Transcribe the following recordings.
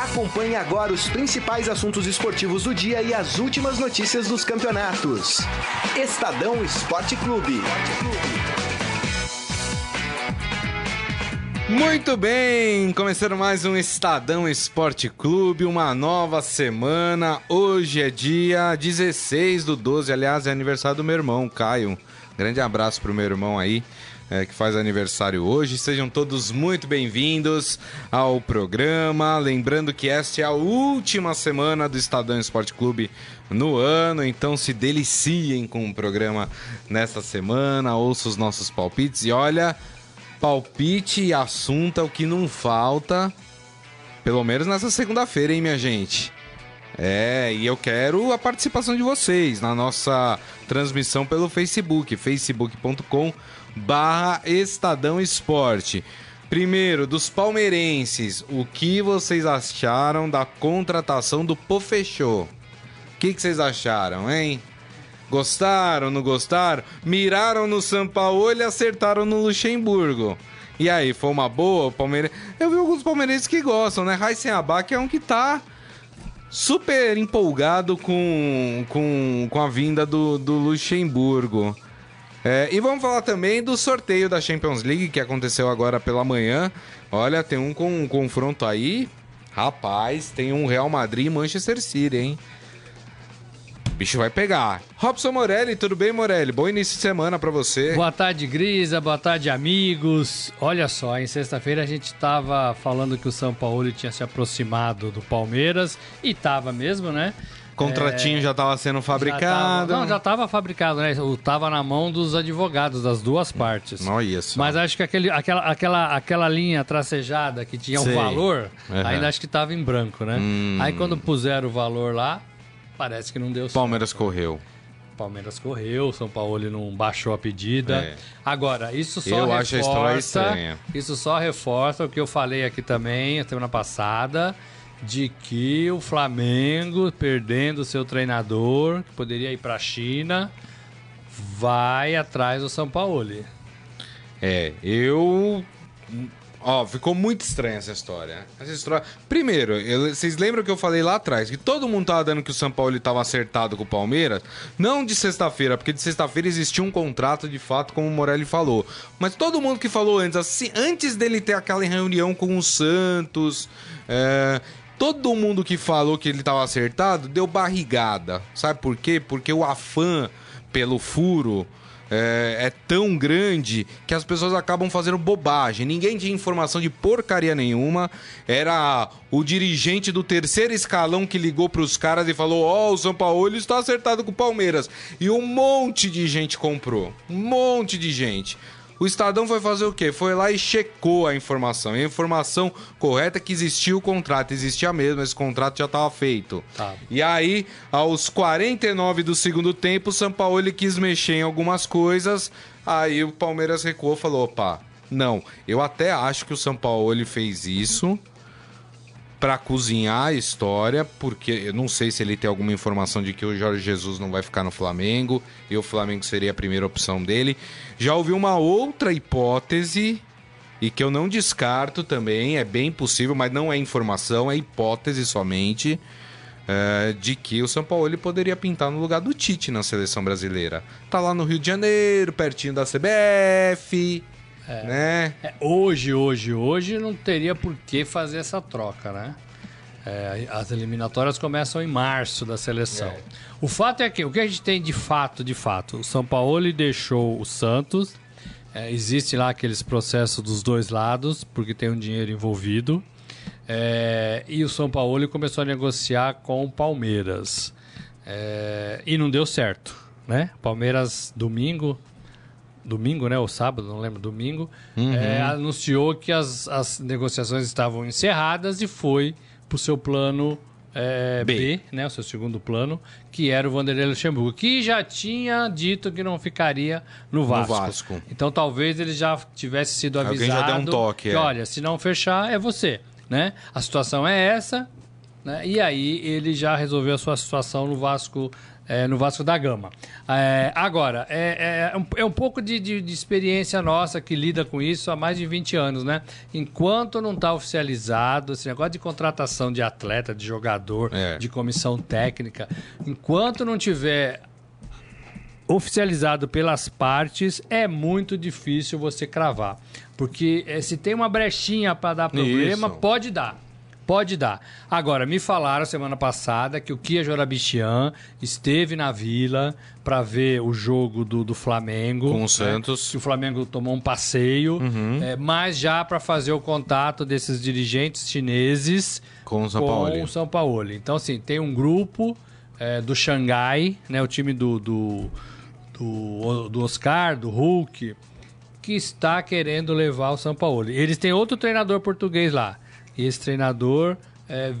Acompanhe agora os principais assuntos esportivos do dia e as últimas notícias dos campeonatos. Estadão Esporte Clube. Muito bem, começando mais um Estadão Esporte Clube, uma nova semana. Hoje é dia 16 do 12, aliás, é aniversário do meu irmão, Caio. Grande abraço pro meu irmão aí é, que faz aniversário hoje. Sejam todos muito bem-vindos ao programa. Lembrando que esta é a última semana do Estadão Esporte Clube no ano, então se deliciem com o programa nesta semana, ouça os nossos palpites e olha, palpite e assunto é o que não falta, pelo menos nessa segunda-feira, hein, minha gente? É, e eu quero a participação de vocês na nossa transmissão pelo Facebook, facebook.com barra Estadão Esporte. Primeiro, dos palmeirenses, o que vocês acharam da contratação do Pofechô? O que, que vocês acharam, hein? Gostaram, não gostaram? Miraram no São Paulo e acertaram no Luxemburgo. E aí, foi uma boa? Palmeiras... Eu vi alguns palmeirenses que gostam, né? Raíssen Abac é um que tá super empolgado com, com, com a vinda do, do Luxemburgo. É, e vamos falar também do sorteio da Champions League que aconteceu agora pela manhã. Olha, tem um, com, um confronto aí. Rapaz, tem um Real Madrid e Manchester City, hein? O bicho vai pegar. Robson Morelli, tudo bem, Morelli? Bom início de semana para você. Boa tarde, Grisa. Boa tarde, amigos. Olha só, em sexta-feira a gente estava falando que o São Paulo tinha se aproximado do Palmeiras e tava mesmo, né? Contratinho é, já estava sendo fabricado. Já tava, não, já estava fabricado, né? Estava na mão dos advogados das duas partes. Não isso. Mas acho que aquele, aquela, aquela, aquela linha tracejada que tinha Sei. um valor, uhum. ainda acho que estava em branco, né? Hum. Aí quando puseram o valor lá, parece que não deu certo. Palmeiras correu. Palmeiras correu, São Paulo não baixou a pedida. É. Agora, isso só eu reforça. Acho a estranha. Isso só reforça o que eu falei aqui também a semana passada de que o Flamengo, perdendo seu treinador, que poderia ir para a China, vai atrás do São Paulo. É, eu. Ó, ficou muito estranha essa história. Essa história. Primeiro, eu... vocês lembram que eu falei lá atrás que todo mundo tava dando que o São Paulo estava acertado com o Palmeiras? Não de sexta-feira, porque de sexta-feira existia um contrato de fato, como o Morelli falou. Mas todo mundo que falou antes, assim, antes dele ter aquela reunião com o Santos, é, todo mundo que falou que ele estava acertado deu barrigada. Sabe por quê? Porque o afã pelo furo é, é, tão grande que as pessoas acabam fazendo bobagem. Ninguém tinha informação de porcaria nenhuma. Era o dirigente do terceiro escalão que ligou para os caras e falou: Ó, oh, o São Paulo está acertado com o Palmeiras. E um monte de gente comprou. Um monte de gente. O Estadão foi fazer o quê? Foi lá e checou a informação. E a informação correta é que existia o contrato, existia mesmo, esse contrato já estava feito. Tá. E aí, aos 49 do segundo tempo, o São Paulo ele quis mexer em algumas coisas. Aí o Palmeiras recuou e falou: opa, não, eu até acho que o São Paulo ele fez isso para cozinhar a história, porque eu não sei se ele tem alguma informação de que o Jorge Jesus não vai ficar no Flamengo e o Flamengo seria a primeira opção dele. Já ouvi uma outra hipótese e que eu não descarto também, é bem possível, mas não é informação, é hipótese somente. É, de que o São Paulo ele poderia pintar no lugar do Tite na seleção brasileira. Tá lá no Rio de Janeiro, pertinho da CBF. É. Né? É, hoje, hoje, hoje não teria por que fazer essa troca, né? É, as eliminatórias começam em março da seleção. É. O fato é que o que a gente tem de fato, de fato, o São Paulo deixou o Santos. É, existe lá aqueles processos dos dois lados, porque tem um dinheiro envolvido. É, e o São Paulo começou a negociar com o Palmeiras. É, e não deu certo, né? Palmeiras domingo domingo, né? Ou sábado, não lembro, domingo, uhum. é, anunciou que as, as negociações estavam encerradas e foi para o seu plano é, B. B. né? O seu segundo plano, que era o Vanderlei Luxemburgo, que já tinha dito que não ficaria no Vasco. No Vasco. Então talvez ele já tivesse sido avisado. Alguém já deu um toque. Que, é. Olha, se não fechar, é você. Né? A situação é essa, né? E aí ele já resolveu a sua situação no Vasco é, no Vasco da Gama. É, agora, é, é, um, é um pouco de, de, de, experiência nossa que lida com isso há mais de 20 anos, né? Enquanto não está oficializado esse negócio de contratação de atleta, de jogador, É. de comissão técnica, enquanto não tiver oficializado pelas partes, é muito difícil você cravar. Porque se tem uma brechinha para dar problema, Isso. pode dar. Pode dar. Agora, me falaram semana passada que o Kia Jorabichian esteve na vila para ver o jogo do, do Flamengo. Com o né? Santos. Uhum. Que o Flamengo tomou um passeio, eh, mas já para fazer o contato desses dirigentes chineses Com o São Paulo. com o São Paulo. Então, assim, tem um grupo é, do Xangai, né, o time do, do, do, do Oscar, do Hulk, que está querendo levar o São Paulo. Eles têm outro treinador português lá. E esse treinador é,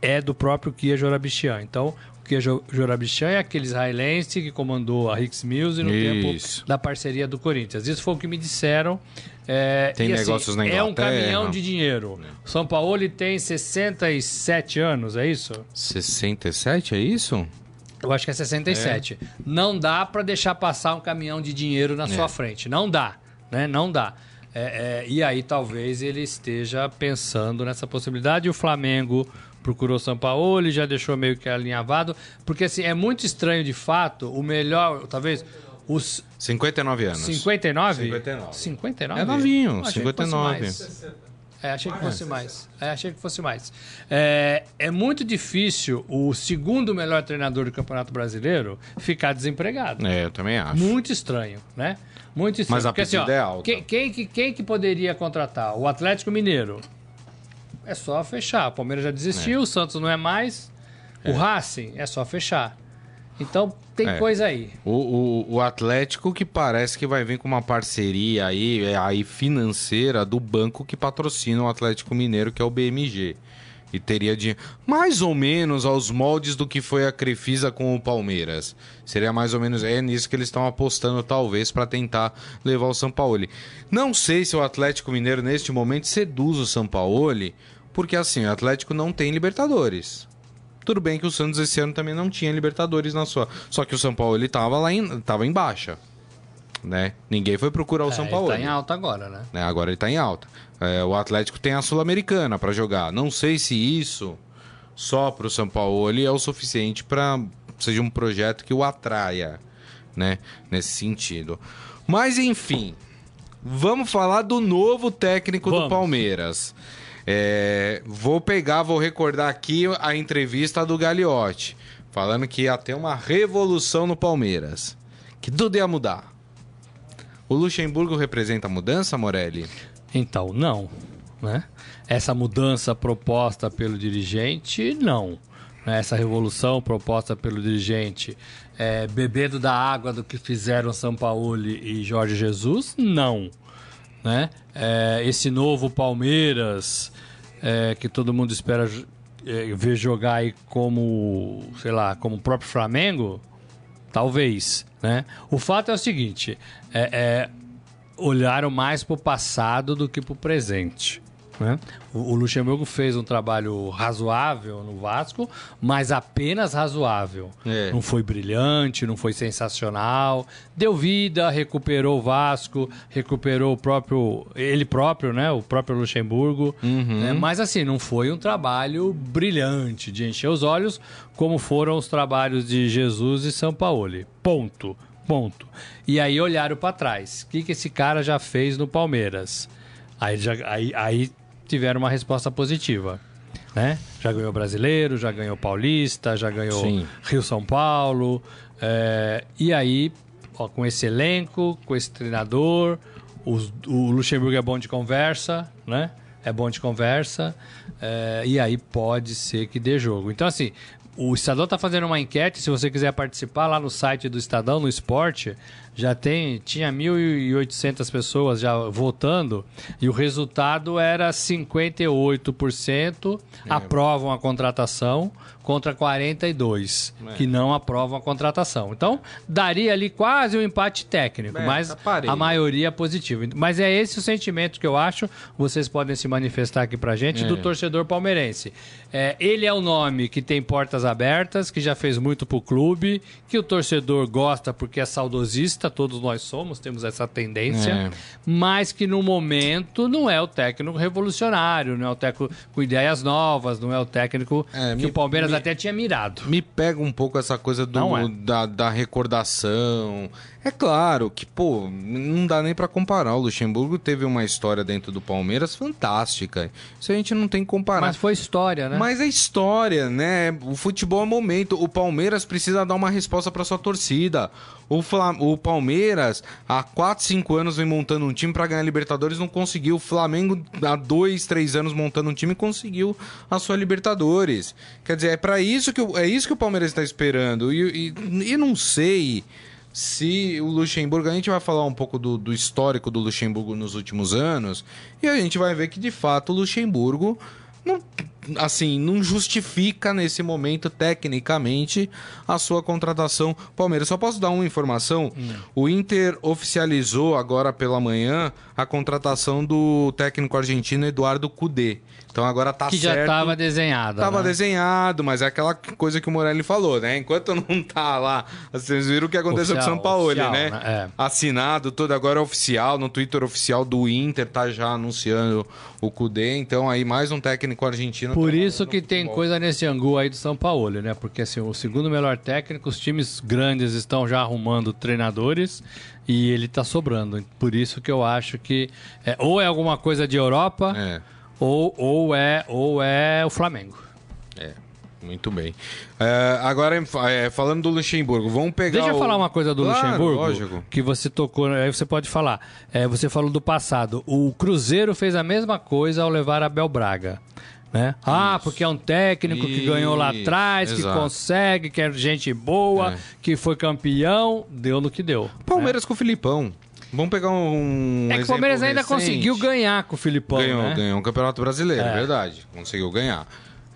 é do próprio Kia Jorabichian. Então, o Kia Jo- Jorabichian é aquele israelense que comandou a Hicks Mills no Isso. tempo da parceria do Corinthians. Isso foi o que me disseram. É, Tem e, assim, negócios na É um caminhão de dinheiro. O São Paulo tem 67 anos, é isso? 67, é isso? Eu acho que é 67. Não dá para deixar passar um caminhão de dinheiro na sua frente. Não dá, né? Não dá. É, é, e aí talvez ele esteja pensando nessa possibilidade. O Flamengo procurou São Paulo e já deixou meio que alinhavado. Porque assim, é muito estranho de fato. O melhor, talvez, os 59 anos. 59? 59. 59? É novinho, Achei que fosse 59. É, achei que fosse mais. É, achei que fosse mais. É, é muito difícil o segundo melhor treinador do Campeonato Brasileiro ficar desempregado. É, eu também acho. Muito estranho, né? Muito estranho. Mas a Porque, assim, ó, é alta. Quem, quem, que- quem que poderia contratar? O Atlético Mineiro. É só fechar. O Palmeiras já desistiu, o Santos não é mais. O Racing é só fechar. Então tem É. coisa aí. O, o, o Atlético que parece que vai vir com uma parceria aí, é, aí financeira do banco que patrocina o Atlético Mineiro, que é o BMG. E teria de mais ou menos aos moldes do que foi a Crefisa com o Palmeiras. Seria mais ou menos é nisso que eles estão apostando talvez para tentar levar o São Paulo. Não sei se o Atlético Mineiro neste momento seduz o São Paulo, porque assim, o Atlético não tem Libertadores. Tudo bem que o Santos esse ano também não tinha Libertadores na sua. Só que o São Paulo ele tava lá em, tava em baixa. Né? Ninguém foi procurar o É, São ele Paulo. tá em alta agora, né? né? Agora ele tá em alta. É, o Atlético tem a Sul-Americana para jogar. Não sei se isso só pro São Paulo é o suficiente para seja um projeto que o atraia, né? Nesse sentido. Mas enfim, vamos falar do novo técnico do Vamos. Palmeiras. É, vou pegar, vou recordar aqui a entrevista do Gagliotti, falando que ia ter uma revolução no Palmeiras, que tudo ia mudar. O Luxemburgo representa a mudança, Morelli? Então, não. Né? Essa mudança proposta pelo dirigente, não. Essa revolução proposta pelo dirigente, é, bebendo da água do que fizeram São Paulo e Jorge Jesus, não. Né? É, esse novo Palmeiras, é, que todo mundo espera é, ver jogar aí como, sei lá, como o próprio Flamengo, talvez. Né? O fato é o seguinte: é, é, olharam mais para o passado do que para o presente. Né? O, o Luxemburgo fez um trabalho razoável no Vasco, mas apenas razoável. É. Não foi brilhante, não foi sensacional. Deu vida, recuperou o Vasco, recuperou o próprio ele próprio, né? O próprio Luxemburgo. né? Mas assim, não foi um trabalho brilhante de encher os olhos, como foram os trabalhos de Jesus e São Paulo. Ponto. Ponto. E aí olharam para trás. O que, que esse cara já fez no Palmeiras? Aí, já, aí, aí tiveram uma resposta positiva. Né? Já ganhou brasileiro, já ganhou paulista, já ganhou Sim. Rio São Paulo. é, e aí, ó, com esse elenco, com esse treinador, os- o Luxemburgo é bom de conversa, né? É bom de conversa. é, e aí pode ser que dê jogo. Então, assim, o Estadão está fazendo uma enquete. Se você quiser participar lá no site do Estadão, no Esporte, já tem tinha 1.800 pessoas já votando e o resultado era 58% É. aprovam a contratação contra 42 É. que não aprovam a contratação. Então, daria ali quase um empate técnico, É, mas tá a maioria é positiva. Mas é esse o sentimento que eu acho, vocês podem se manifestar aqui pra gente, É. do torcedor palmeirense. É, ele é o nome que tem portas abertas, que já fez muito pro clube, que o torcedor gosta porque é saudosista, todos nós somos, temos essa tendência, É. mas que no momento não é o técnico revolucionário, não é o técnico com ideias novas, não é o técnico É, que me- o Palmeiras me- até tinha mirado. Me pega um pouco essa coisa do, é. da, da recordação. É claro que, pô, não dá nem pra comparar. O Luxemburgo teve uma história dentro do Palmeiras fantástica. Isso a gente não tem que comparar. Mas foi história, né? Mas é história, né? O futebol é momento. O Palmeiras precisa dar uma resposta para sua torcida. O, Fla- o Palmeiras, há 4, 5 anos, vem montando um time para ganhar Libertadores, não conseguiu. O Flamengo, há 2, 3 anos, montando um time, conseguiu a sua Libertadores. Quer dizer, é para isso que o- é isso que o Palmeiras está esperando. E, e, e não sei se o Luxemburgo, a gente vai falar um pouco do, do histórico do Luxemburgo nos últimos anos, e a gente vai ver que de fato o Luxemburgo não, assim, não justifica nesse momento tecnicamente a sua contratação Palmeiras. Só posso dar uma informação? Hum. O Inter oficializou agora pela manhã a contratação do técnico argentino Eduardo Cudê. Então agora tá que certo. já estava desenhada. Tava né? desenhado, mas é aquela coisa que o Morelli falou, né? Enquanto não tá lá, vocês viram o que aconteceu com o Oficial, São Paulo, oficial, né? né? É. Assinado, tudo agora é oficial, no Twitter oficial do Inter tá já anunciando o Cudê, então aí mais um técnico argentino. Por isso que tem futebol. coisa nesse angu aí do São Paulo, né? Porque assim, o segundo melhor técnico, os times grandes estão já arrumando treinadores e ele tá sobrando. Por isso que eu acho que é, ou é alguma coisa de Europa É. ou, ou é ou é o Flamengo. É, muito bem. É, agora, é, falando do Luxemburgo, vamos pegar. Deixa eu o- falar uma coisa do Claro, Luxemburgo. Lógico. Que você tocou, aí você pode falar. É, você falou do passado. O Cruzeiro fez a mesma coisa ao levar Abel Braga. Né? Ah, porque é um técnico que ganhou lá atrás, que exato. consegue, que é gente boa, É. que foi campeão, deu no que deu. Palmeiras com o Filipão. Vamos pegar um. É que o Palmeiras ainda recente. conseguiu ganhar com o Filipão, ganhou, né? ganhou um campeonato brasileiro, É. verdade. Conseguiu ganhar.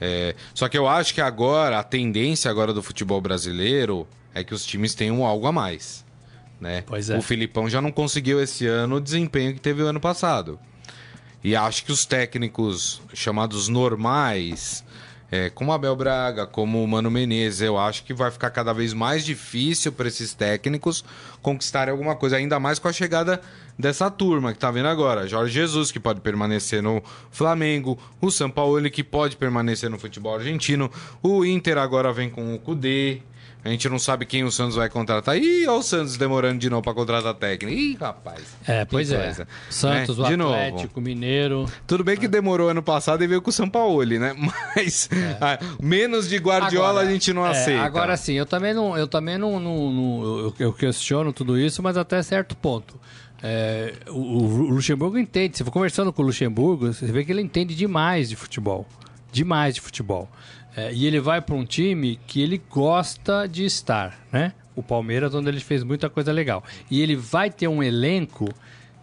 É, só que eu acho que agora, a tendência agora do futebol brasileiro é que os times tenham algo a mais. Né? Pois é. O Filipão já não conseguiu esse ano o desempenho que teve o ano passado. E acho que os técnicos chamados normais, é, como Abel Braga, como o Mano Menezes, eu acho que vai ficar cada vez mais difícil para esses técnicos conquistarem alguma coisa, ainda mais com a chegada dessa turma que tá vendo agora. Jorge Jesus, que pode permanecer no Flamengo, o São Paulo, que pode permanecer no futebol argentino, o Inter agora vem com o Cudê. A gente não sabe quem o Santos vai contratar. Ih, olha o Santos demorando de novo para contratar técnico. Ih, rapaz. É, pois é. coisa. Santos, Né? o De novo. Atlético, Mineiro. Tudo bem que demorou ano passado e veio com o São Paulo, né? Mas ah, menos de Guardiola Agora, a gente não é, aceita. Agora sim, eu também não, eu também não, não- não- eu, eu questiono tudo isso, mas até certo ponto. É, o, o Luxemburgo entende. Você for conversando com o Luxemburgo, você vê que ele entende demais de futebol, demais de futebol. É, e ele vai para um time que ele gosta de estar, né? O Palmeiras, onde ele fez muita coisa legal. E ele vai ter um elenco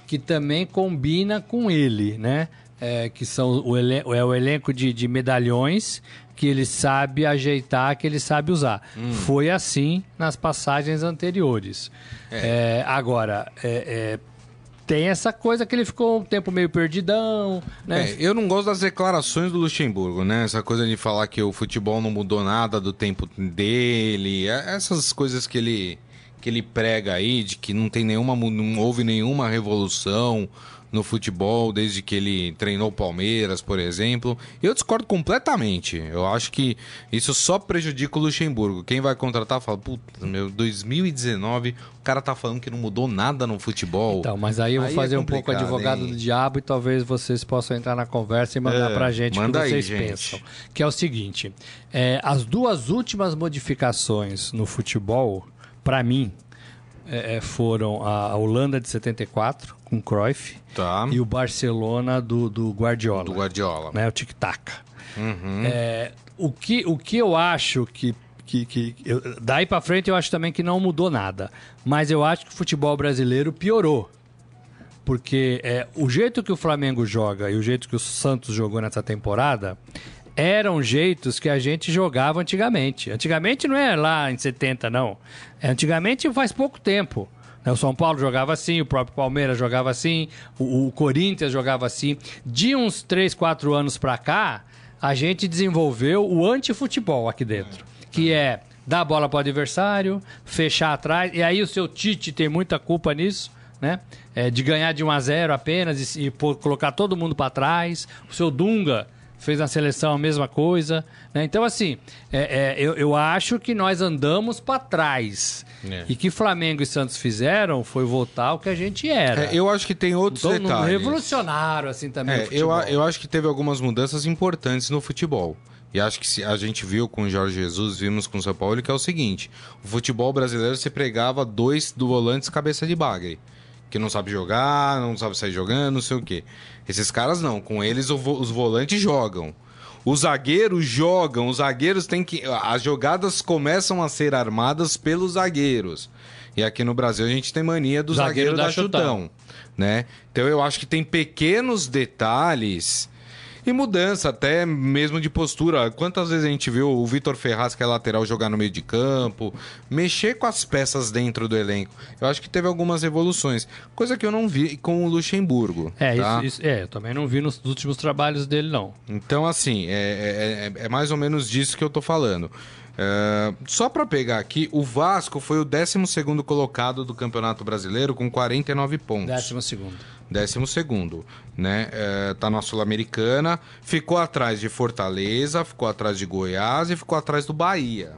que também combina com ele, né? É, que são o, elen é o elenco de, de medalhões que ele sabe ajeitar, que ele sabe usar. Foi assim nas passagens anteriores. É, agora, é, é, tem essa coisa que ele ficou um tempo meio perdidão, né? É, eu não gosto das declarações do Luxemburgo, né? Essa coisa de falar que o futebol não mudou nada do tempo dele, é- essas coisas que ele que ele prega aí de que não tem nenhuma não houve nenhuma revolução no futebol desde que ele treinou o Palmeiras, por exemplo. Eu discordo completamente. Eu acho que isso só prejudica o Luxemburgo. Quem vai contratar fala, puta, meu, 2019, o cara tá falando que não mudou nada no futebol. Então, mas aí eu vou Aí é fazer um pouco advogado hein? do diabo e talvez vocês possam entrar na conversa e mandar É, pra gente o que aí, vocês gente. pensam. Que é o seguinte: é, as duas últimas modificações no futebol, pra mim, é, é, foram a Holanda de 74, com Cruyff, Tá. e o Barcelona do, do Guardiola. Do Guardiola. né, o tic-tac. Uhum. É, o, que, o que eu acho que, que, que eu, daí para frente eu acho também que não mudou nada. Mas eu acho que o futebol brasileiro piorou. Porque é, o jeito que o Flamengo joga e o jeito que o Santos jogou nessa temporada eram jeitos que a gente jogava antigamente. Antigamente não é lá em 70, não. É, antigamente faz pouco tempo. Né? O São Paulo jogava assim, o próprio Palmeiras jogava assim, o, Corinthians jogava assim. De uns 3, 4 anos para cá, a gente desenvolveu o antifutebol aqui dentro. Que é dar bola para o adversário, fechar atrás. E aí o seu Tite tem muita culpa nisso né? É, de ganhar de 1 a 0 apenas e, e colocar todo mundo para trás. O seu Dunga fez na seleção a mesma coisa. Né? Então, assim, é, é, eu, eu acho que nós andamos para trás. É. E que Flamengo e Santos fizeram foi voltar ao que a gente era. É, eu acho que tem outros então, detalhes. Revolucionário, assim, também. É, eu, eu acho que teve algumas mudanças importantes no futebol. E acho que a gente viu com o Jorge Jesus, vimos com o São Paulo, que é o seguinte: o futebol brasileiro se pregava dois do volantes cabeça de bagre que não sabe jogar, não sabe sair jogando, não sei o quê. Esses caras não, com eles os volantes jogam. Os zagueiros jogam, os zagueiros têm que. As jogadas começam a ser armadas pelos zagueiros. E aqui no Brasil a gente tem mania do zagueiro, zagueiro da, chutão, chutão, né? Então eu acho que tem pequenos detalhes e mudança, até mesmo de postura. Quantas vezes a gente viu o Vitor Ferraz, que é lateral, jogar no meio de campo, mexer com as peças dentro do elenco. Eu acho que teve algumas evoluções, coisa que eu não vi com o Luxemburgo. É, tá? isso, isso, é eu também não vi nos últimos trabalhos dele, não. Então, assim, é, é, é mais ou menos disso que eu tô falando. Uh, só para pegar aqui, o Vasco foi o 12 colocado do Campeonato Brasileiro com 49 pontos. 12 décimo segundo, né? É, tá na Sul-Americana, ficou atrás de Fortaleza, ficou atrás de Goiás e ficou atrás do Bahia.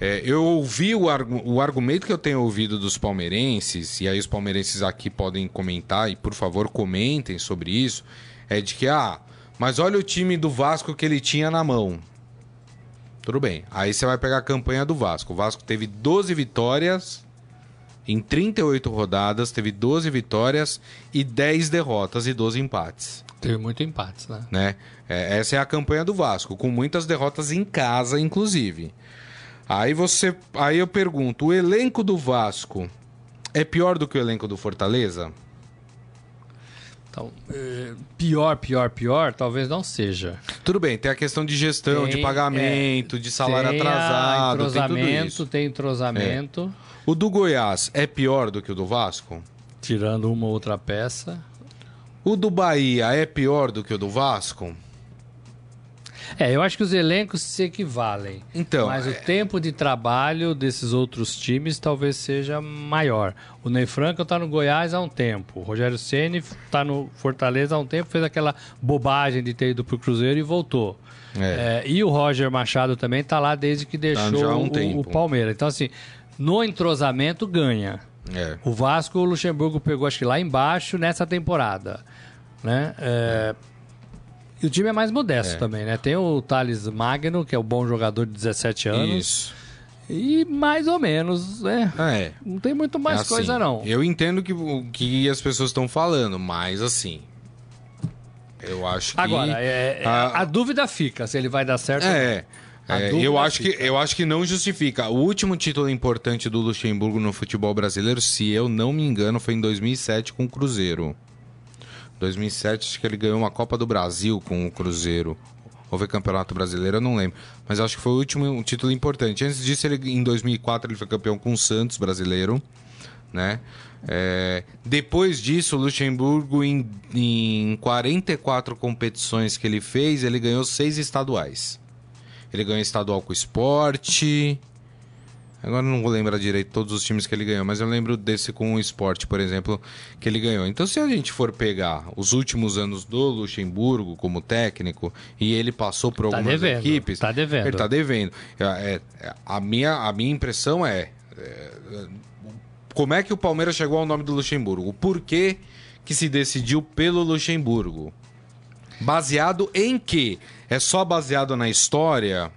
É, eu ouvi o, argu o argumento que eu tenho ouvido dos palmeirenses, e aí os palmeirenses aqui podem comentar, e por favor comentem sobre isso, é de que, ah, mas olha o time do Vasco que ele tinha na mão. Tudo bem. Aí você vai pegar a campanha do Vasco. O Vasco teve 12 vitórias em 38 rodadas, teve 12 vitórias e 10 derrotas e 12 empates. Teve muito empates, né? né? É, essa é a campanha do Vasco, com muitas derrotas em casa, inclusive. Aí você, aí eu pergunto, o elenco do Vasco é pior do que o elenco do Fortaleza? Então, é, pior, pior, pior, talvez não seja. Tudo bem, tem a questão de gestão, tem, de pagamento, é, de salário tem atrasado, entrosamento, tem. Tem entrosamento. É. O do Goiás é pior do que o do Vasco? Tirando uma outra peça. O do Bahia é pior do que o do Vasco? É, eu acho que os elencos se equivalem. Então, mas é... o tempo de trabalho desses outros times talvez seja maior. O Ney Franco está no Goiás há um tempo. O Rogério Ceni está no Fortaleza há um tempo, fez aquela bobagem de ter ido para o Cruzeiro e voltou. É. É, e o Roger Machado também está lá desde que tá deixou tá um o, o Palmeiras. Então, assim, no entrosamento ganha. É. O Vasco, o Luxemburgo pegou, acho que lá embaixo nessa temporada. Né? É... E o time é mais modesto é. também, né? Tem o Thales Magno, que é o bom jogador de 17 anos. Isso. E mais ou menos, né? É. Não tem muito mais é assim, coisa, não. Eu entendo que, que as pessoas estão falando, mas assim. Eu acho que. Agora, é, é a... a... dúvida fica se ele vai dar certo. É. É, eu, acho que, eu acho que não justifica. O último título importante do Luxemburgo no futebol brasileiro, se eu não me engano, foi em 2007 com o Cruzeiro. 2007 acho que ele ganhou uma Copa do Brasil com o Cruzeiro. Houve Campeonato Brasileiro, eu não lembro. Mas acho que foi o último título importante. Antes disso, ele, em 2004, ele foi campeão com o Santos brasileiro. Né? É, depois disso, o Luxemburgo, em, em 44 competições que ele fez, ele ganhou seis estaduais. Ele ganhou estadual com o esporte. Agora não vou lembrar direito todos os times que ele ganhou, mas eu lembro desse com o esporte, por exemplo, que ele ganhou. Então, se a gente for pegar os últimos anos do Luxemburgo como técnico e ele passou por tá algumas devendo, equipes. Tá devendo. Ele tá devendo. É, é, a, minha, a minha impressão é, é. Como é que o Palmeiras chegou ao nome do Luxemburgo? Por que, que se decidiu pelo Luxemburgo? Baseado em quê? É só baseado na história?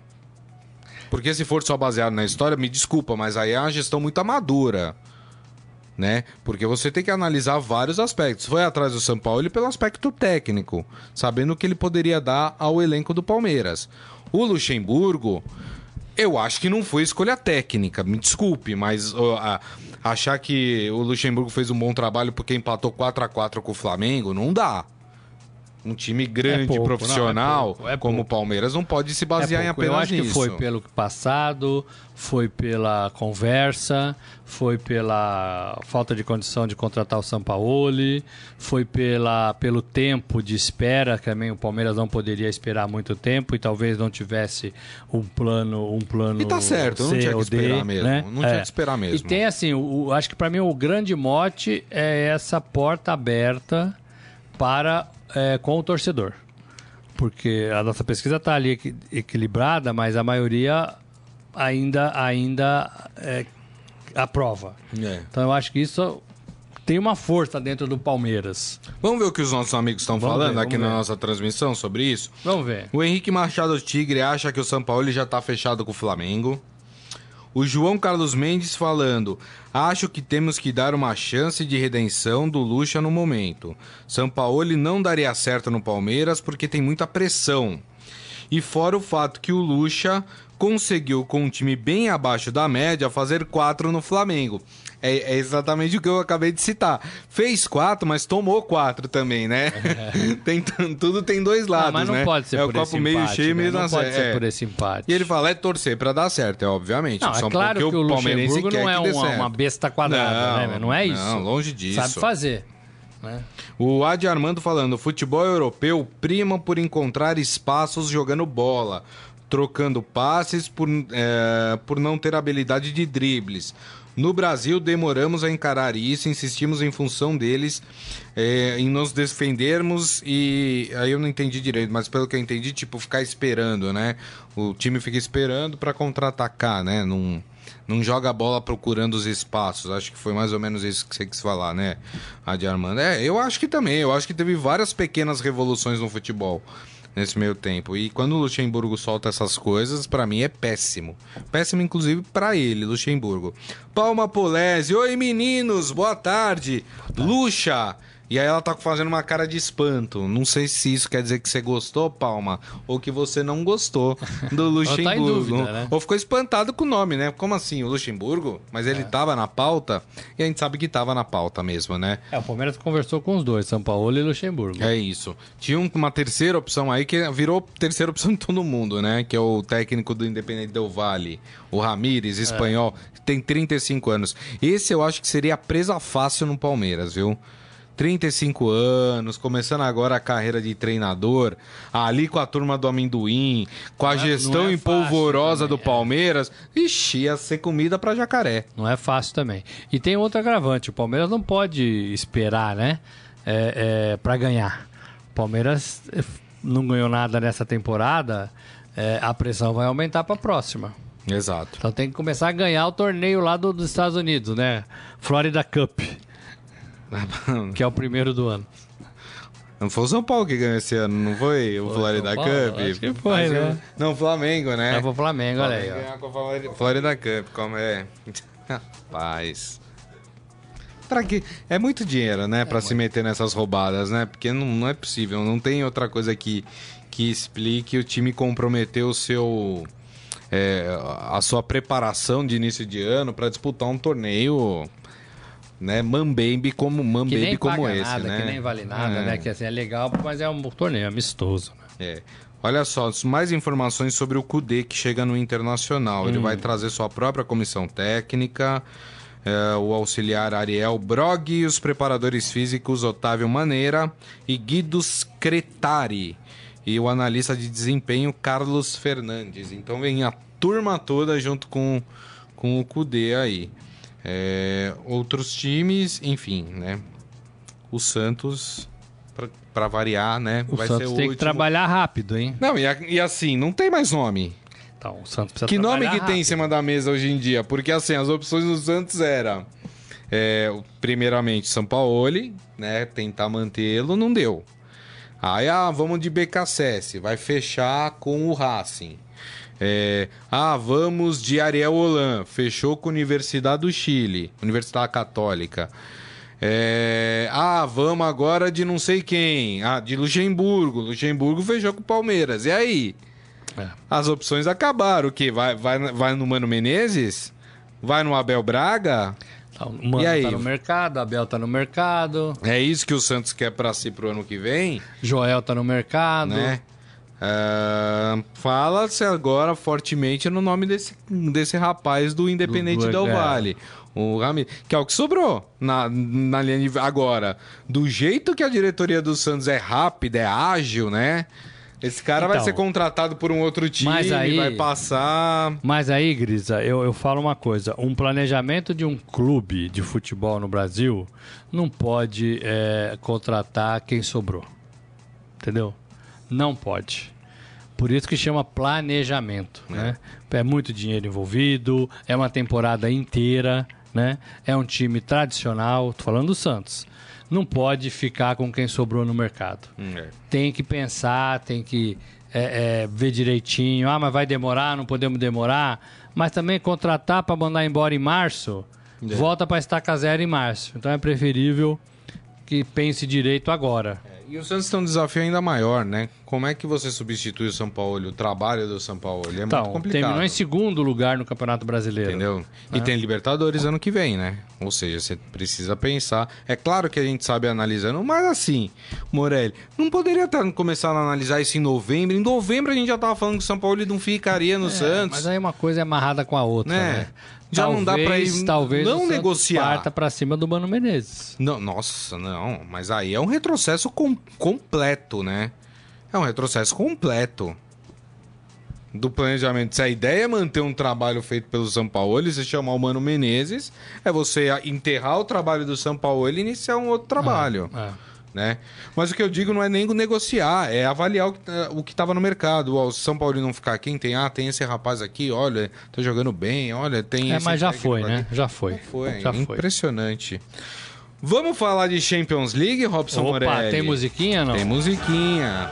Porque se for só baseado na história, me desculpa, mas aí é uma gestão muito amadora. Né? Porque você tem que analisar vários aspectos. Foi atrás do São Paulo pelo aspecto técnico, sabendo o que ele poderia dar ao elenco do Palmeiras. O Luxemburgo Eu acho que não foi escolha técnica, me desculpe, mas a- achar que o Luxemburgo fez um bom trabalho porque empatou 4 a 4 com o Flamengo, não dá. Um time grande, É pouco, profissional, não, é é como o. Palmeiras, não pode se basear É em apenas Eu acho nisso. que foi pelo passado, foi pela conversa, foi pela falta de condição de contratar o Sampaoli, foi pela, pelo tempo de espera, que também o Palmeiras não poderia esperar muito tempo e talvez não tivesse um plano, um plano E tá certo, não C tinha que D, esperar mesmo, né? não tinha que esperar mesmo. E tem assim, o- acho que para mim o grande mote é essa porta aberta para é, com o torcedor. Porque a nossa pesquisa está ali equi- equilibrada, mas a maioria ainda, ainda é, aprova. É. Então eu acho que isso tem uma força dentro do Palmeiras. Vamos ver o que os nossos amigos estão Vamos falando ver, aqui vamos na ver. nossa transmissão sobre isso. Vamos ver. O Henrique Machado Tigre acha que o São Paulo já tá fechado com o Flamengo. O João Carlos Mendes falando: Acho que temos que dar uma chance de redenção do Lucha no momento. São Paulo não daria certo no Palmeiras porque tem muita pressão. E fora o fato que o Lucha conseguiu, com um time bem abaixo da média, fazer quatro no Flamengo. É, é exatamente o que eu acabei de citar. Fez quatro, mas tomou quatro também, né? tem, t- tudo tem dois lados, Ah, mas não né? pode ser é por o copo meio empate, cheio e né? meio Não pode ser é. por esse empate. E ele fala, é torcer pra dar certo, é obviamente. Não, é claro que o palmeirense não é uma, uma besta quadrada, né? Não é isso. Não, longe disso. Sabe fazer. Né? O Adi Armando falando, futebol europeu prima por encontrar espaços jogando bola, trocando passes por, é, por não ter habilidade de dribles. No Brasil, demoramos a encarar isso, insistimos em função deles, é, em nos defendermos e... Aí eu não entendi direito, mas pelo que eu entendi, tipo, ficar esperando, né? O time fica esperando para contra-atacar, né? Não, não joga a bola procurando os espaços. Acho que foi mais ou menos isso que você quis falar, né? A de Armando. É, eu acho que também. Eu acho que teve várias pequenas revoluções no futebol nesse meio tempo. E quando o Luxemburgo solta essas coisas, pra mim é péssimo. Péssimo, inclusive, pra ele, Luxemburgo. Palma Polese. Oi, meninos. Boa tarde. Luxa. E aí ela tá fazendo uma cara de espanto. Não sei se isso quer dizer que você gostou, Palma, ou que você não gostou do Luxemburgo. tá dúvida, né? Ou ficou espantado com o nome, né? Como assim, o Luxemburgo? Mas É. ele tava na pauta, e a gente sabe que tava na pauta mesmo, né? É, o Palmeiras conversou com os dois, São Paulo e Luxemburgo. É isso. Tinha um- uma terceira opção aí que virou terceira opção de todo mundo, né? Que é o técnico do Independente Del Vale, o Ramires, espanhol, que tem 35 anos. Esse eu acho que seria a presa fácil no Palmeiras, viu? 35 anos, começando agora a carreira de treinador, ali com a turma do amendoim, com a Não é- gestão não é empolvorosa do é. Palmeiras, ixi, ia ser comida pra jacaré. Não é fácil também. E tem outro agravante: o Palmeiras não pode esperar, né? É, é, para ganhar. O Palmeiras eh, não ganhou nada nessa temporada, é, a pressão vai aumentar para a próxima. Exato. Então tem que começar a ganhar o torneio lá do- dos Estados Unidos, né? Florida Cup, que é o primeiro do ano. Não foi o São Paulo que ganhou esse ano, não foi o Foi Florida Paulo? Cup? Acho que foi, né? Não, Flamengo, né? Vai pro Flamengo, olha aí. Ó. com Florida- Florida Cup, como é? Rapaz. Pra que... É muito dinheiro, né? Pra se meter nessas roubadas, né? Porque não, não é possível. Não tem outra coisa que, que explique o time comprometer o seu... é, a sua preparação de início de ano pra disputar um torneio... Né, mambembe como, mambembe como esse, nada, né? que nem vale nada, É. né? Que assim, é legal, mas é um torneio amistoso. Né? É. Olha só, mais informações sobre o Cudê que chega no Internacional. Ele vai trazer sua própria comissão técnica, é, o auxiliar Ariel Brog e os preparadores físicos Otávio Maneira e Guido Scretari e o analista de desempenho Carlos Fernandes. Então vem a turma toda junto com, com o Cudê aí. É, outros times, enfim, né? O Santos, pra- pra variar, né? O vai Santos ser o tem que último. trabalhar rápido, hein? Não, e, e assim, não tem mais nome. Então, o Santos precisa que nome que tem em rápido. cima da mesa hoje em dia? Porque assim, as opções do Santos era é, primeiramente São Paulo, né? Tentar mantê-lo, não deu. Aí, ah, vamos de BKSS, vai fechar com o Racing. É, ah, vamos de Ariel Holan, fechou com a Universidade do Chile, Universidade Católica. É, ah, vamos agora de não sei quem. Ah, de Luxemburgo. Luxemburgo fechou com o Palmeiras. E aí? É. As opções acabaram. O quê? Vai, vai, vai no Mano Menezes? Vai no Abel Braga? Tá, o Mano E aí? tá no mercado, Abel tá no mercado, É isso que o Santos quer pra si pro ano que vem, Joel tá no mercado. né? Ah, Fala-se agora fortemente no nome desse, desse rapaz do Independente Do- do- Del é. Valle. O Rami, que é o que sobrou na, na linha de. Agora, do jeito que a diretoria do Santos é rápida, é ágil, né? Esse cara vai Então, ser contratado por um outro time, mas aí- vai passar. Mas aí, Grisa, eu, eu falo uma coisa: um planejamento de um clube de futebol no Brasil não pode é, contratar quem sobrou. Entendeu? Não pode. Por isso que chama planejamento, né? É muito dinheiro envolvido, é uma temporada inteira, né? É um time tradicional, tô falando do Santos. Não pode ficar com quem sobrou no mercado Hum, é. tem que pensar, tem que é, é, ver direitinho. Ah, mas vai demorar, não podemos demorar. Mas também contratar para mandar embora em março, É. volta para estaca zero em março. Então é preferível que pense direito agora. E o Santos tem um desafio ainda maior, né? Como é que você substitui o São Paulo, o trabalho do São Paulo? É muito Então, complicado. terminou em segundo lugar no Campeonato Brasileiro. Entendeu? E tem Libertadores ano que vem, né? Ou seja, você precisa pensar. É claro que a gente sabe analisando, mas assim, Morelli, não poderia estar começando a analisar isso em novembro. Em novembro a gente já tava falando que o São Paulo não ficaria no É, Santos. Mas aí uma coisa é amarrada com a outra, Né? né? Já não dá pra Talvez- ir- talvez não negociar. parta para cima do Mano Menezes. Não, nossa, não. Mas aí é um retrocesso com- completo, né? É um retrocesso completo. Do planejamento. Se a ideia é manter um trabalho feito pelo São Paulo você chamar o Mano Menezes, é você enterrar o trabalho do São Paulo e iniciar um outro trabalho. É. Né? Mas o que eu digo não é nem negociar, é avaliar o que, tá- o que tava no mercado. O São Paulo não ficar quem tem, ah, tem esse rapaz aqui, olha, tá jogando bem, olha, tem É, mas já foi, aqui. né? Já foi. Foi, Já foi. Vamos falar de Champions League, Robson Opa, Morelli? tem musiquinha não? Tem musiquinha.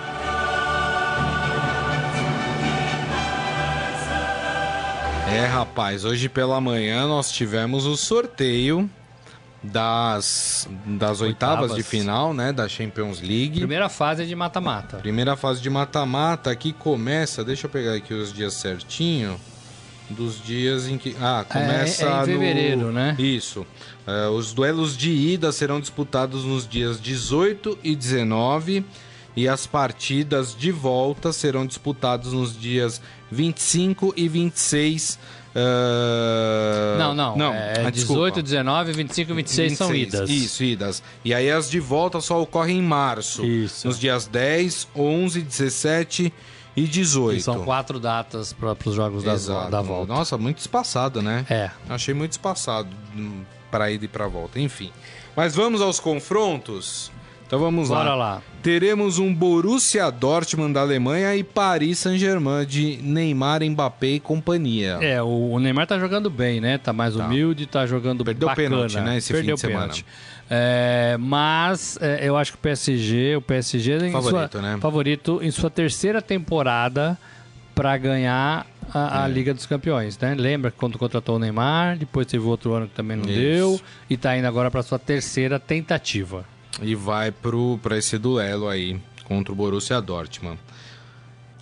É, rapaz, hoje pela manhã nós tivemos o sorteio das, das oitavas, Oitavas. de final, né, da Champions League. Primeira fase de mata-mata. Primeira fase de mata-mata que começa, deixa eu pegar aqui os dias certinho. Dos dias em que. Ah, começa é em no- fevereiro, né? Isso. É, os duelos de ida serão disputados nos dias 18 e 19 e as partidas de volta serão disputadas nos dias 25 e 26. ah, Não, não. é ah, 18, 19, 25 e 26, são 26. idas. Isso, idas. E aí as de volta só ocorrem em março. Isso. Nos dias 10, 11, 17 e 18. E são quatro datas para os jogos da, Exato. da volta. Nossa, muito espaçado, né? É. Achei muito espaçado hum, para ida e para volta. Enfim. Mas vamos aos confrontos? Então vamos Bora lá. lá. Teremos um Borussia Dortmund da Alemanha e Paris Saint-Germain de Neymar, Mbappé e companhia. É, o, Neymar tá jogando bem, né? Tá mais humilde, tá jogando Perdeu bacana. pênalti, né, esse Perdeu fim de pênalti. É, mas é, eu acho que o PSG, o PSG em Favorito, sua, né? favorito em sua terceira temporada para ganhar a, a É. Liga dos Campeões, né? Lembra quando contratou o Neymar, depois teve outro ano que também não Isso. deu e tá indo agora para sua terceira tentativa. E vai pro, pra esse duelo aí contra o Borussia Dortmund.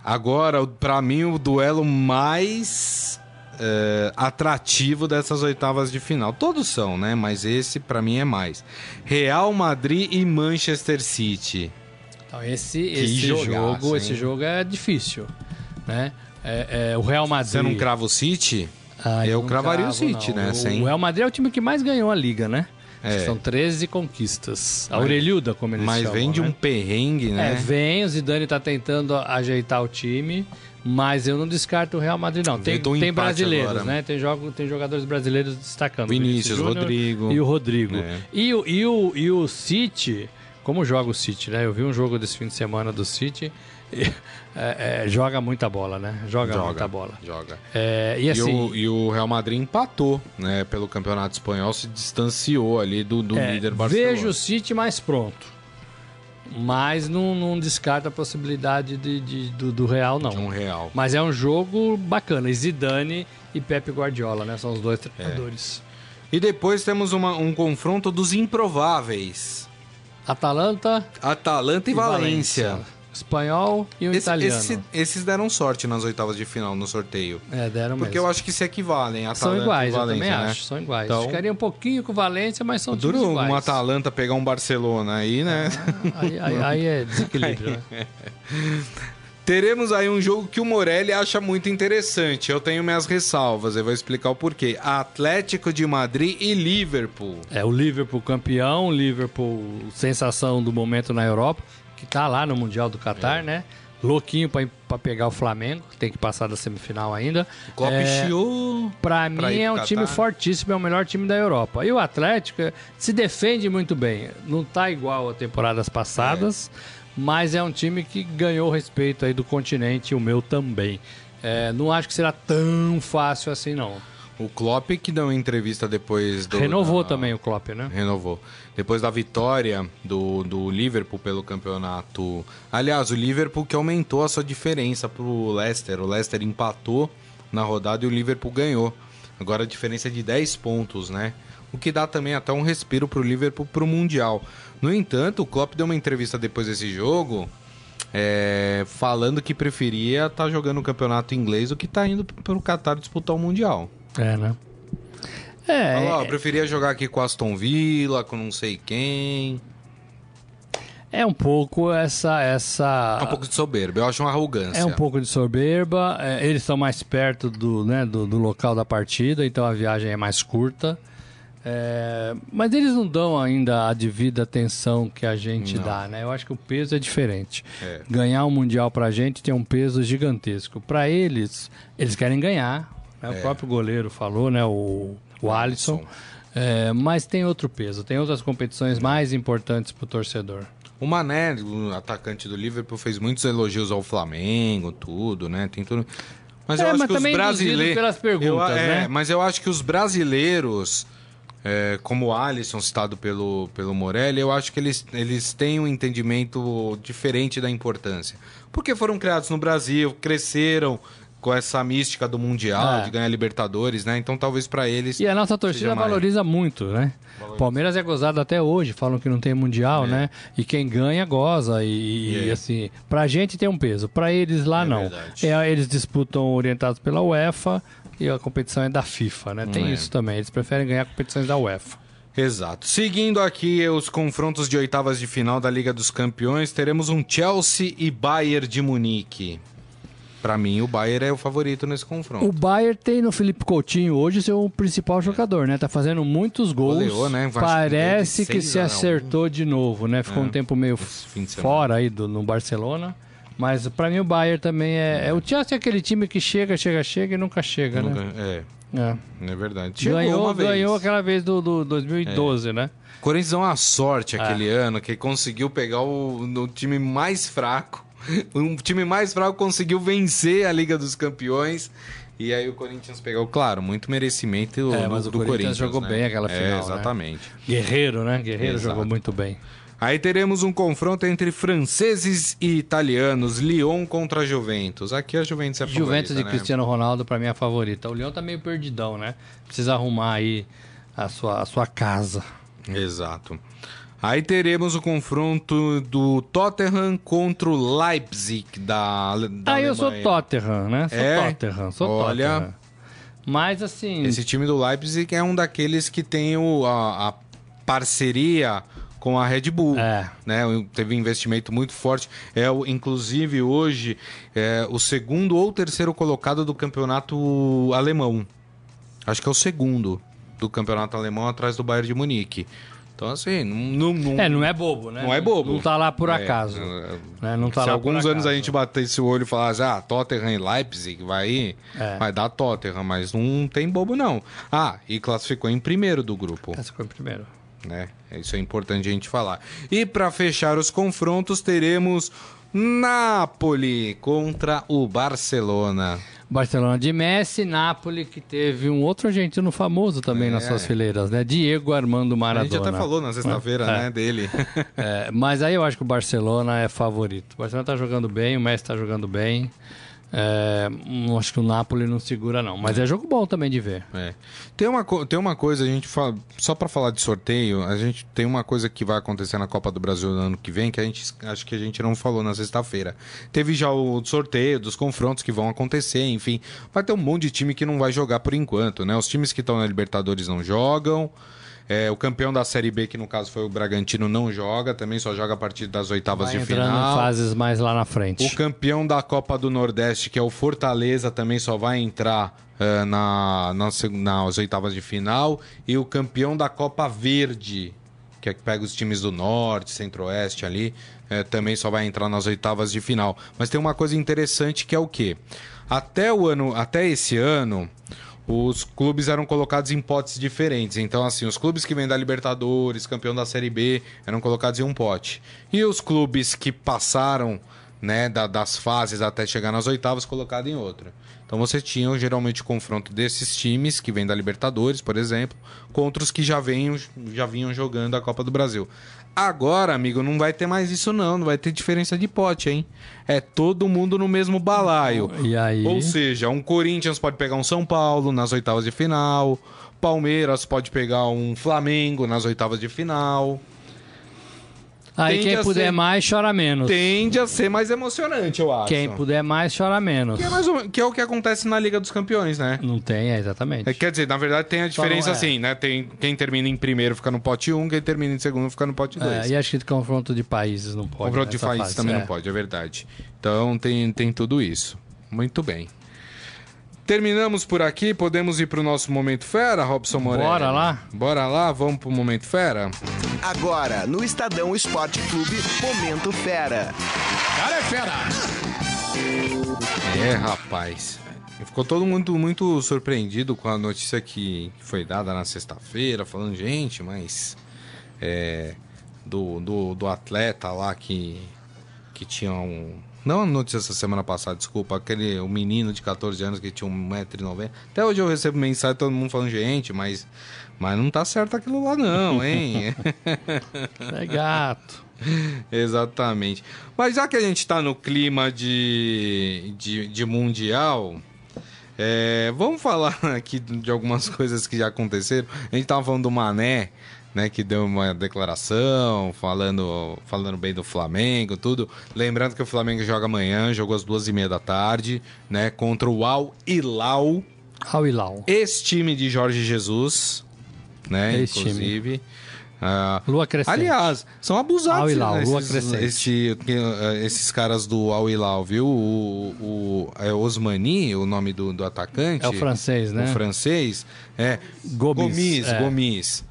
Agora, para mim, o duelo mais é, atrativo dessas oitavas de final. Todos são, né? Mas esse, para mim, é mais. Real Madrid e Manchester City. Então esse, esse jogaço, jogo, hein? esse jogo é difícil, né? É, é, o Real Madrid. Você não crava o City? Ah, Eu não cravaria o cravo, City não. nessa, O-? O Real Madrid é o time que mais ganhou a liga, né? É. São 13 conquistas. A Mas- orelhuda, como eles Mas chamam, vem de né? um perrengue, É, né? vem, o Zidane tá tentando ajeitar o time, mas eu não descarto o Real Madrid, não. Tem, tem brasileiros, agora. né? Tem, jogo, tem jogadores brasileiros destacando. Vinícius, Júnior Rodrigo. E o Rodrigo. É. E, o, e, o, e o City, como joga o City, né? Eu vi um jogo desse fim de semana do City. e, é, é, joga muita bola, né? Joga, muita bola. Joga. É, e E, assim, o, e o Real Madrid empatou, né? Pelo campeonato espanhol, se distanciou ali do, do É, líder Barcelona. Vejo o City mais pronto. Mas não, não descarta a possibilidade de, de- do, do Real, não. de um Real. Mas é um jogo bacana. E Zidane e Pepe Guardiola, né? São os dois treinadores. E depois temos uma- um confronto dos improváveis. Atalanta Atalanta e, e Valência. Espanhol e um Esse- italiano. esse- esses deram sorte nas oitavas de final no sorteio. É, deram Porque mesmo. eu acho que se equivalem. São Atalanta iguais, eu também né? acho. São iguais. Então- Ficaria um pouquinho com o Valência, mas são Duro times iguais. um Atalanta pegar um Barcelona aí, né? Aí, aí- aí é desequilíbrio, né? Teremos aí um jogo que o Morelli acha muito interessante. Eu tenho minhas ressalvas, eu vou explicar o porquê. Atlético de Madrid e Liverpool. É, o Liverpool campeão, o Liverpool sensação do momento na Europa, que tá lá no Mundial do É. Qatar, né? Louquinho pra, pra pegar o Flamengo, tem que passar da semifinal ainda. O Klopp É, Pra mim é um time fortíssimo, é o melhor time da Europa. E o Atlético se defende muito bem. Não tá igual a temporadas passadas, mas é um time que ganhou o respeito aí do continente, o meu também. É, não acho que será tão fácil assim, não. O Klopp que deu uma entrevista depois do... Renovou da- também o Klopp, né? Renovou. Depois da vitória do, do Liverpool pelo campeonato. Aliás, o Liverpool que aumentou a sua diferença pro Leicester. O Leicester empatou na rodada e o Liverpool ganhou. Agora a diferença é de 10 pontos, né? O que dá também até um respiro pro Liverpool pro Mundial. No entanto, o Klopp deu uma entrevista depois desse jogo. é, falando que preferia estar jogando o campeonato inglês do que tá indo pro Qatar disputar o Mundial. É, né? É, Falou, ó, eu preferia jogar aqui com Aston Villa, com não sei quem. é um pouco essa essa É um pouco de soberba, eu acho uma arrogância. É um pouco de soberba. é, eles estão mais perto do, né, do, do local da partida, então a viagem é mais curta. É, mas eles não dão ainda a devida atenção que a gente Não. dá, né? Eu acho que o peso é diferente. É. Ganhar um mundial pra gente tem um peso gigantesco. Pra eles, eles querem ganhar. Né? O É. próprio goleiro falou, né? O, o Alisson. É, mas tem outro peso, tem outras competições mais importantes pro torcedor. O Mané, o atacante do Liverpool, fez muitos elogios ao Flamengo, tudo, né? Tem tudo. Mas É, eu acho mas que os brasileiros. pelas perguntas, eu, é, né? Mas eu acho que os brasileiros, é, como o Alisson, citado pelo, pelo Morelli, eu acho que eles, eles têm um entendimento diferente da importância. Porque foram criados no Brasil, cresceram com essa mística do Mundial, É. de ganhar Libertadores, né? Então talvez pra eles. E a nossa torcida seja mais. valoriza muito, né? Palmeiras é gozado até hoje, falam que não tem mundial, É. né? E quem ganha goza e, e, É. assim, pra gente tem um peso, pra eles lá É não. É, eles disputam orientados pela UEFA e a competição é da FIFA, né? Tem É. isso também, eles preferem ganhar competições da UEFA. Exato. Seguindo aqui os confrontos de oitavas de final da Liga dos Campeões, teremos um Chelsea e Bayern de Munique. Pra mim, o Bayern é o favorito nesse confronto. O Bayern tem no Felipe Coutinho hoje seu principal jogador, né? Tá fazendo muitos gols. Goleou, né? Parece que se a um. acertou de novo, né? Ficou É, um tempo meio fora aí do, no Barcelona. Mas pra mim o Bayern também é, é. O Chelsea é aquele time que chega, chega, chega e nunca chega, né? Nunca- É, É. é verdade. Chegou Ganhou, ganhou aquela vez do, do 2012, né? O Corinthians deu uma sorte É. aquele ano que conseguiu pegar o, o time mais fraco. Um time mais fraco conseguiu vencer a Liga dos Campeões. E aí o Corinthians pegou, claro, muito merecimento É, do, mas o do Corinthians jogou né? bem aquela É, final, né? exatamente. Guerreiro, né? Guerreiro Exato. jogou muito bem. Aí teremos um confronto entre franceses e italianos, Lyon contra Juventus. Aqui a Juventus é a Juventus favorita, de né? Cristiano Ronaldo, pra mim, é a favorita. O Leão tá meio perdidão, né? Precisa arrumar aí a sua, a sua casa. Exato. Aí teremos o confronto do Tottenham contra o Leipzig da, da ah, eu sou Alemanha. Tottenham, né? Sou É? Tottenham, sou Olha. Tottenham. Mas assim, Esse time do Leipzig é um daqueles que tem o, a, a parceria com a Red Bull. É. Né? Teve um investimento muito forte. É, o- inclusive, hoje, é o segundo ou terceiro colocado do campeonato alemão. Acho que é o segundo do campeonato alemão atrás do Bayern de Munique. Então, assim, não, não, é, não é bobo, né? não é bobo. Não tá lá por É, acaso. é, né? Não tá Se lá alguns anos a acaso. gente batesse o olho e falasse, ah, Tottenham e Leipzig, vai, É. vai dar Tottenham, mas não tem bobo não. Ah, e classificou em primeiro do grupo, Essa foi primeiro. né? Isso é importante a gente falar. E para fechar os confrontos, teremos Napoli contra o Barcelona. Barcelona de Messi, Napoli, que teve um outro argentino famoso também É. nas suas fileiras, né? Diego Armando A Maradona. gente até falou na sexta-feira, É. né, dele. É, mas aí eu acho que o Barcelona é favorito. O Barcelona tá jogando bem, o Messi tá jogando bem. É, hum, acho que o Napoli não segura, não. Mas é jogo bom também de ver. É. Tem, uma, tem uma coisa, a gente fala, só pra falar de sorteio, a gente tem uma coisa que vai acontecer na Copa do Brasil no ano que vem, que a gente acho que a gente não falou na sexta-feira. Teve já o sorteio dos confrontos que vão acontecer, enfim. Vai ter um monte de time que não vai jogar por enquanto, né? Os times que estão na Libertadores não jogam. É, o campeão da Série B, que no caso foi o Bragantino, não joga, também só joga a partir das oitavas Vai de entrando final. em fases mais lá na frente. O campeão da Copa do Nordeste, que é o Fortaleza, também só vai entrar eh, na, na nas oitavas de final. E o campeão da Copa Verde, que é que pega os times do Norte, Centro-Oeste ali, eh, também só vai entrar nas oitavas de final. Mas tem uma coisa interessante que é o quê? Até o ano, até esse ano, os clubes eram colocados em potes diferentes. Então, assim, os clubes que vêm da Libertadores, campeão da Série B, eram colocados em um pote. E os clubes que passaram né, da- das fases até chegar nas oitavas, colocado em outro. Então você tinha geralmente o confronto desses times que vêm da Libertadores, por exemplo, contra os que já, venham, já vinham jogando a Copa do Brasil. Agora, amigo, não vai ter mais isso não, não vai ter diferença de pote, hein? É todo mundo no mesmo balaio. E aí? Ou seja, um Corinthians pode pegar um São Paulo nas oitavas de final, Palmeiras pode pegar um Flamengo nas oitavas de final. Aí quem puder ser- mais, chora menos. Tende a ser mais emocionante, eu acho. Quem puder mais, chora menos. Que é, mais ou que é o que acontece na Liga dos Campeões, né? Não tem, é, exatamente. É, quer dizer, na verdade tem a diferença é. assim, né? Tem quem termina em primeiro fica no pote 1, quem termina em segundo fica no pote 2. É, e acho que confronto de países não pode. Confronto de nessa países fase, também é. não pode, é verdade. Então tem, tem tudo isso. Muito bem. Terminamos por aqui, podemos ir pro nosso Momento Fera, Robson Moreira? Bora lá? Bora lá, vamos pro Momento Fera? Agora, no Estadão Esporte Clube, Momento Fera. Cara é fera! É, rapaz. Ficou todo mundo muito surpreendido com a notícia que foi dada na sexta-feira, falando, gente, mas. É. Do, do, do atleta lá que. Que tinha um. Não a notícia essa semana passada, desculpa. Aquele. O menino de 14 anos que tinha 1,90m. Até hoje eu recebo mensagem todo mundo falando, gente, mas. Mas não tá certo aquilo lá, não, hein? É gato. Exatamente. Mas já que a gente tá no clima de, de, de mundial, é, vamos falar aqui de algumas coisas que já aconteceram. A gente tava falando do Mané, né, que deu uma declaração falando, falando bem do Flamengo, tudo. Lembrando que o Flamengo joga amanhã, jogou às duas e meia da tarde, né, contra o Al Hilal, Al Hilal. ex-time de Jorge Jesus, né, Ex-time. inclusive. Ah, Lua crescente. Aliás, são abusados Al Hilal, Lua crescente. esse- eh, esses caras do Al Hilal, viu? O, o é Osmani, o nome do, do atacante. É o francês, né? O francês. É, Gomis, Gomis. é. Gomis.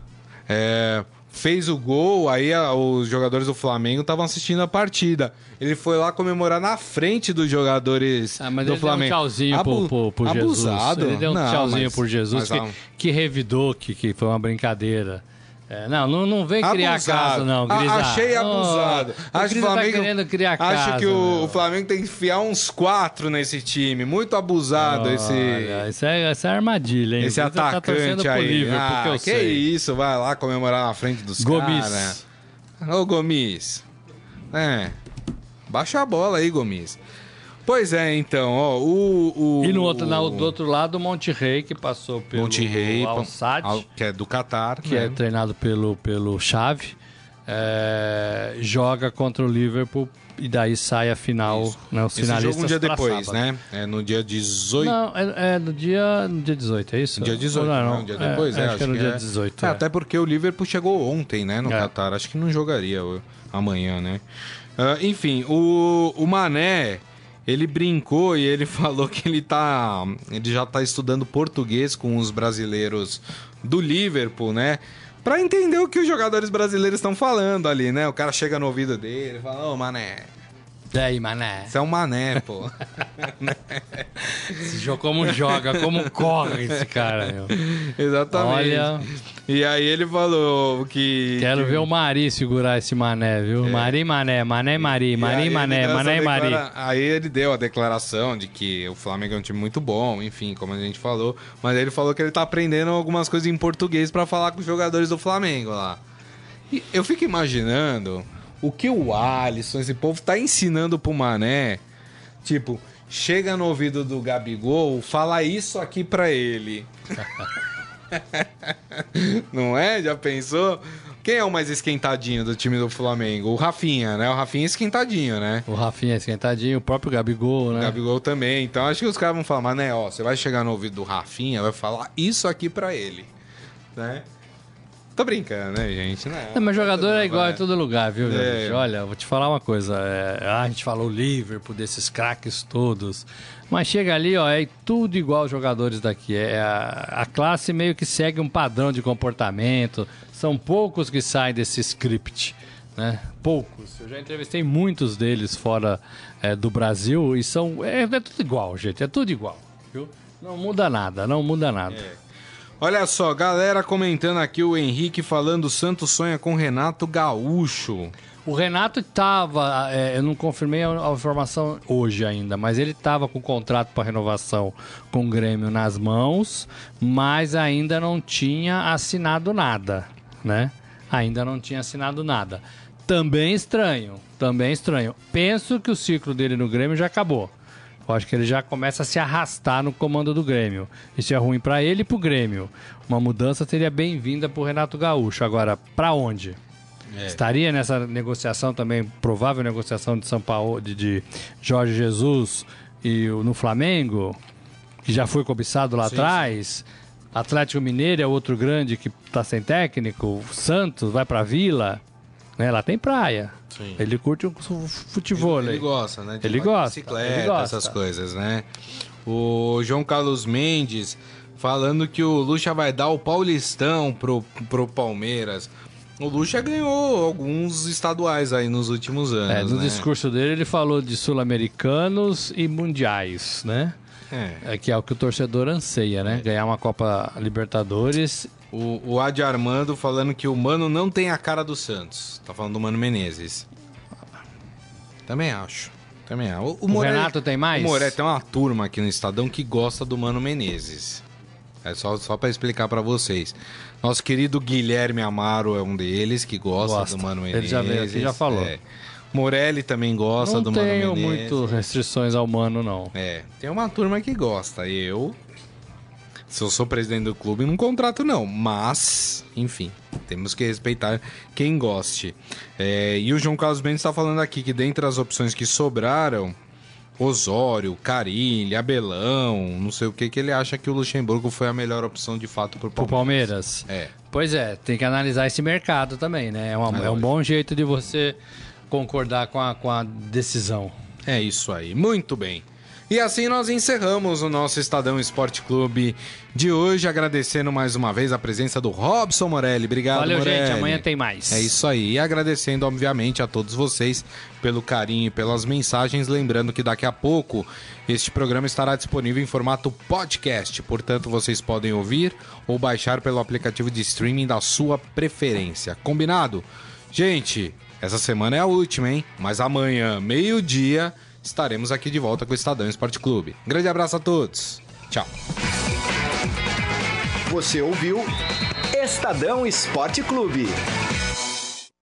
É, fez o gol, aí a- os jogadores do Flamengo estavam assistindo a partida. Ele foi lá comemorar na frente dos jogadores Ah, mas do ele Flamengo. deu um tchauzinho Abu- Jesus. Abusado. Ele deu um Não, tchauzinho mas- por Jesus mas que, que revidou que, que foi uma brincadeira. É, não, não, não vem criar Abusado. casa, não, A- Grisa. Achei Oh, abusado. o acho que o Flamengo tá querendo criar acho casa. que o, o Flamengo tem que enfiar uns quatro nesse time. Muito abusado esse Olha, isso é, isso é armadilha, hein? esse tá atacante pro aí. Liverpool, ah, que sei. isso, vai lá comemorar na frente dos Gomes. caras. Ô Gomes. É. Baixa a bola aí, Gomes. Pois é, então, ó, o, o E no outro, na- do outro lado, o Monte Rei, que passou pelo Monte Rei, Al Sadd, que é do Catar, que né? é treinado pelo, pelo Xavi, é, joga contra o Liverpool e daí sai a final, né, os Esse finalistas jogo um dia depois, sábado. né? É no dia 18. Não, é, é no, dia, no dia 18, é isso? No dia 18, Ou não, não, um dia depois, é, acho, que é no dia 18. É, é. Até porque o Liverpool chegou ontem, né, no É. Qatar. Acho que não jogaria amanhã, né? Ah, enfim, o, o Mané, ele brincou e ele falou que ele tá. Ele já tá estudando português com os brasileiros do Liverpool, né? Pra entender o que os jogadores brasileiros estão falando ali, né? O cara chega no ouvido dele e fala, ô Mané, E aí, mané? você é um mané, pô. Esse jogo como joga, como corre esse cara, meu. Exatamente. Olha- E aí ele falou que. Quero que- ver o Mari segurar esse mané, viu? Mari, mané, mané, Mari, E Mari, mané, mané, Mari. declara- Aí ele deu a declaração de que o Flamengo é um time muito bom, enfim, como a gente falou. Mas ele falou que ele tá aprendendo algumas coisas em português pra falar com os jogadores do Flamengo lá. E eu fico imaginando o que o Alisson, esse povo, tá ensinando pro Mané. Tipo, chega no ouvido do Gabigol, fala isso aqui pra ele. Não é? Já pensou? Quem é o mais esquentadinho do time do Flamengo? O Rafinha, né? O Rafinha é esquentadinho, né? O Rafinha é esquentadinho, o próprio Gabigol, né? O Gabigol também. Então acho que os caras vão falar, mas né, ó, você vai chegar no ouvido do Rafinha, vai falar isso aqui pra ele, né? Tô brincando, né, gente? Não, Não, mas jogador é igual é. em todo lugar, viu, É. Olha, vou te falar uma coisa. é, a gente falou Liverpool, desses craques todos. Mas chega ali, ó, é tudo igual aos jogadores daqui. É a, a classe meio que segue um padrão de comportamento. São poucos que saem desse script, né? Poucos. Eu já entrevistei muitos deles fora é, do Brasil e são. É, é tudo igual, gente. É tudo igual, viu? Não muda nada, não muda nada. Olha só, galera comentando aqui, o Henrique falando Santos sonha com Renato Gaúcho. O Renato estava, eu não confirmei a, a informação hoje ainda, mas ele estava com o contrato para renovação com o Grêmio nas mãos, mas ainda não tinha assinado nada, né? Ainda não tinha assinado nada. Também estranho, também estranho. Penso que o ciclo dele no Grêmio já acabou. Eu acho que ele já começa a se arrastar no comando do Grêmio. Isso é ruim para ele e para o Grêmio. Uma mudança seria bem-vinda para Renato Gaúcho. Agora, para onde? Estaria nessa negociação também, provável negociação de São Paulo, de, de Jorge Jesus e no Flamengo, que já foi cobiçado lá Sim, atrás. Atlético Mineiro é outro grande que está sem técnico. Santos vai para Vila, né? Lá tem praia. Sim. Ele curte o fu- futebol. Ele, ele gosta, né? de Ele gosta, Bicicleta, ele gosta. essas coisas, né? O João Carlos Mendes falando que o Lucha vai dar o Paulistão pro, pro Palmeiras. O Lucha ganhou alguns estaduais aí nos últimos anos. É, no né? discurso dele ele falou de sul-americanos e mundiais, né? É. É que é o que o torcedor anseia, né? Ganhar uma Copa Libertadores O, o Adi Armando falando que o Mano não tem a cara do Santos. Tá falando do Mano Menezes. Também acho. Também acho. O Renato tem mais? O Moré tem uma turma aqui no Estadão que gosta do Mano Menezes. É só, só para explicar para vocês. Nosso querido Guilherme Amaro é um deles que gosta, Gosta. do Mano Ele Menezes. já veio aqui já falou. É. Morelli também gosta não do Mano tenho Menezes. muito restrições ao mano, não. É, tem uma turma que gosta. Eu, se eu sou presidente do clube, não contrato não. Mas, enfim, temos que respeitar quem goste. É, e o João Carlos Mendes está falando aqui que dentre as opções que sobraram, Osório, Carilli, Abelão, não sei o que, que ele acha que o Luxemburgo foi a melhor opção de fato pro Pro Palmeiras. Palmeiras? É. Pois é, tem que analisar esse mercado também, né? É, uma- é um bom jeito de você concordar com a, com a decisão. É isso aí, muito bem. E assim nós encerramos o nosso Estadão Esporte Clube de hoje, agradecendo mais uma vez a presença do Robson Morelli. Obrigado, Valeu, Morelli. gente. Amanhã tem mais. É isso aí. E agradecendo, obviamente, a todos vocês pelo carinho e pelas mensagens. Lembrando que daqui a pouco este programa estará disponível em formato podcast. Portanto, vocês podem ouvir ou baixar pelo aplicativo de streaming da sua preferência. Combinado? Gente, essa semana é a última, hein? Mas amanhã, meio-dia, estaremos aqui de volta com o Estadão Esporte Clube. Grande abraço a todos. Tchau. Você ouviu Estadão Esporte Clube.